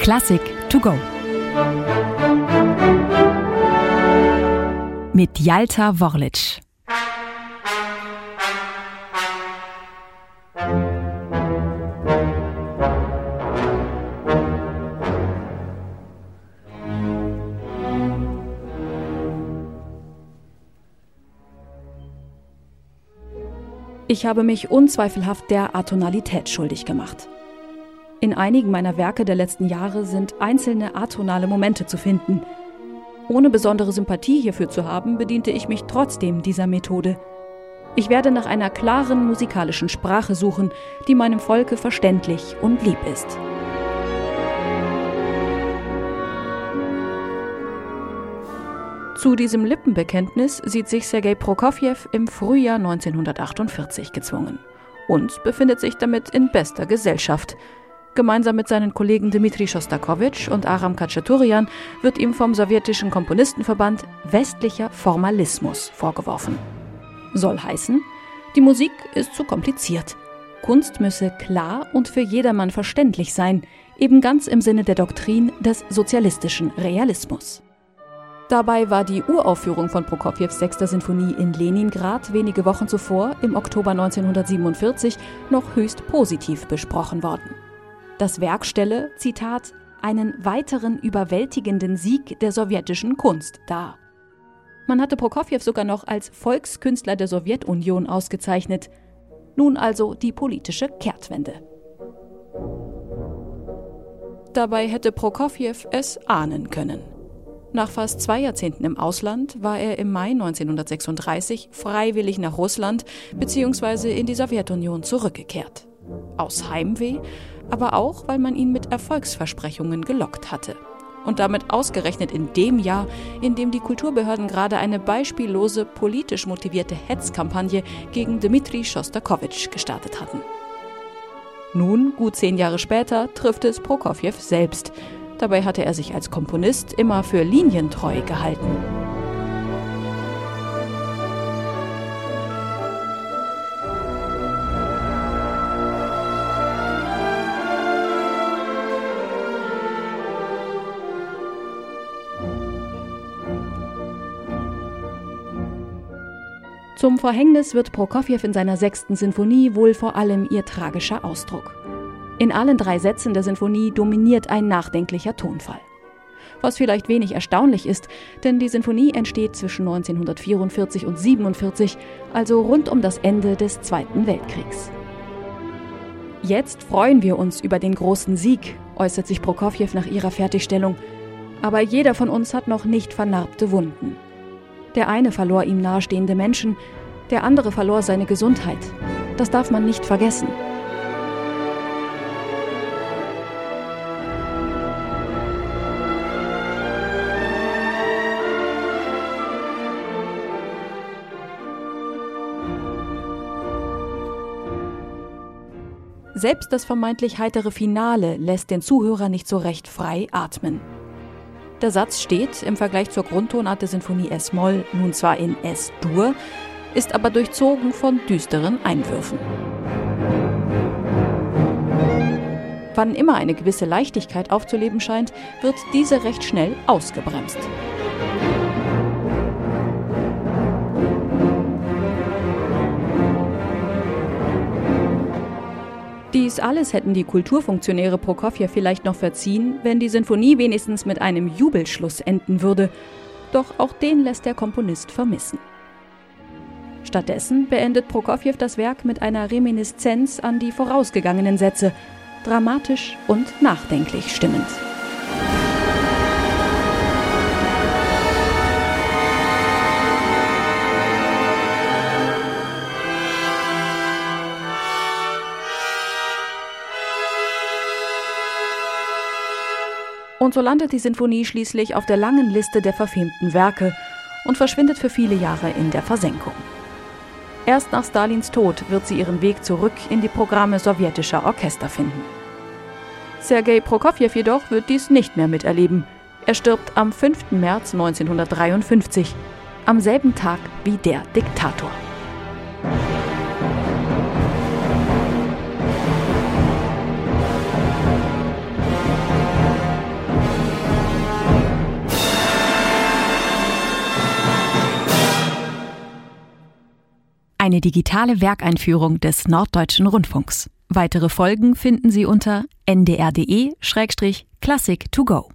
Klassik to go. Mit Jalta Worlic. Ich habe mich unzweifelhaft der Atonalität schuldig gemacht. In einigen meiner Werke der letzten Jahre sind einzelne atonale Momente zu finden. Ohne besondere Sympathie hierfür zu haben, bediente ich mich trotzdem dieser Methode. Ich werde nach einer klaren musikalischen Sprache suchen, die meinem Volke verständlich und lieb ist. Zu diesem Lippenbekenntnis sieht sich Sergei Prokofjew im Frühjahr 1948 gezwungen und befindet sich damit in bester Gesellschaft. Gemeinsam mit seinen Kollegen Dmitri Schostakowitsch und Aram Khachaturian wird ihm vom sowjetischen Komponistenverband westlicher Formalismus vorgeworfen. Soll heißen, die Musik ist zu kompliziert. Kunst müsse klar und für jedermann verständlich sein, eben ganz im Sinne der Doktrin des sozialistischen Realismus. Dabei war die Uraufführung von Prokofjews sechster Sinfonie in Leningrad wenige Wochen zuvor, im Oktober 1947, noch höchst positiv besprochen worden. Das Werk stelle, Zitat, einen weiteren überwältigenden Sieg der sowjetischen Kunst dar. Man hatte Prokofjew sogar noch als Volkskünstler der Sowjetunion ausgezeichnet. Nun also die politische Kehrtwende. Dabei hätte Prokofjew es ahnen können. Nach fast zwei Jahrzehnten im Ausland war er im Mai 1936 freiwillig nach Russland bzw. in die Sowjetunion zurückgekehrt. Aus Heimweh, aber auch, weil man ihn mit Erfolgsversprechungen gelockt hatte. Und damit ausgerechnet in dem Jahr, in dem die Kulturbehörden gerade eine beispiellose politisch motivierte Hetzkampagne gegen Dmitri Schostakowitsch gestartet hatten. Nun, gut zehn Jahre später, trifft es Prokofjew selbst. Dabei hatte er sich als Komponist immer für linientreu gehalten. Zum Verhängnis wird Prokofjew in seiner sechsten Sinfonie wohl vor allem ihr tragischer Ausdruck. In allen drei Sätzen der Sinfonie dominiert ein nachdenklicher Tonfall. Was vielleicht wenig erstaunlich ist, denn die Sinfonie entsteht zwischen 1944 und 1947, also rund um das Ende des Zweiten Weltkriegs. Jetzt freuen wir uns über den großen Sieg, äußert sich Prokofjew nach ihrer Fertigstellung. Aber jeder von uns hat noch nicht vernarbte Wunden. Der eine verlor ihm nahestehende Menschen, der andere verlor seine Gesundheit. Das darf man nicht vergessen. Selbst das vermeintlich heitere Finale lässt den Zuhörer nicht so recht frei atmen. Der Satz steht im Vergleich zur Grundtonart der Sinfonie S-Moll nun zwar in S-Dur, ist aber durchzogen von düsteren Einwürfen. Wann immer eine gewisse Leichtigkeit aufzuleben scheint, wird diese recht schnell ausgebremst. Dies alles hätten die Kulturfunktionäre Prokofjew vielleicht noch verziehen, wenn die Sinfonie wenigstens mit einem Jubelschluss enden würde. Doch auch den lässt der Komponist vermissen. Stattdessen beendet Prokofjew das Werk mit einer Reminiszenz an die vorausgegangenen Sätze, dramatisch und nachdenklich stimmend. Und so landet die Sinfonie schließlich auf der langen Liste der verfilmten Werke und verschwindet für viele Jahre in der Versenkung. Erst nach Stalins Tod wird sie ihren Weg zurück in die Programme sowjetischer Orchester finden. Sergei Prokofjew jedoch wird dies nicht mehr miterleben. Er stirbt am 5. März 1953, am selben Tag wie der Diktator. Eine digitale Werkeinführung des Norddeutschen Rundfunks. Weitere Folgen finden Sie unter ndr.de-classic to go.